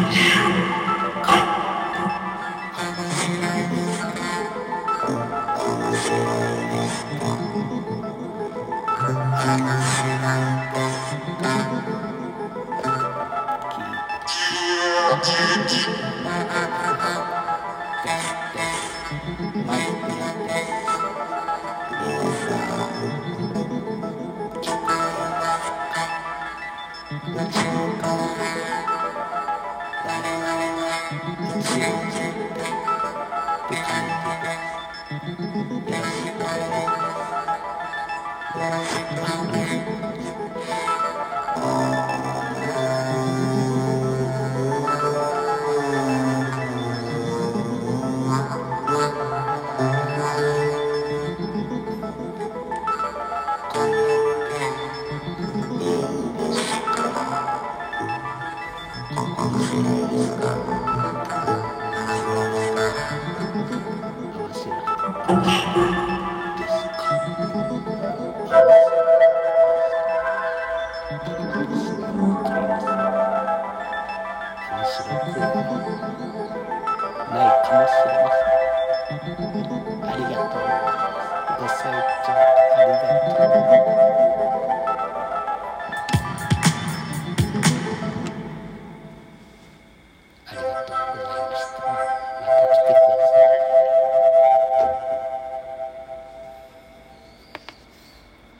一生。Thank you. Ai, que emoção.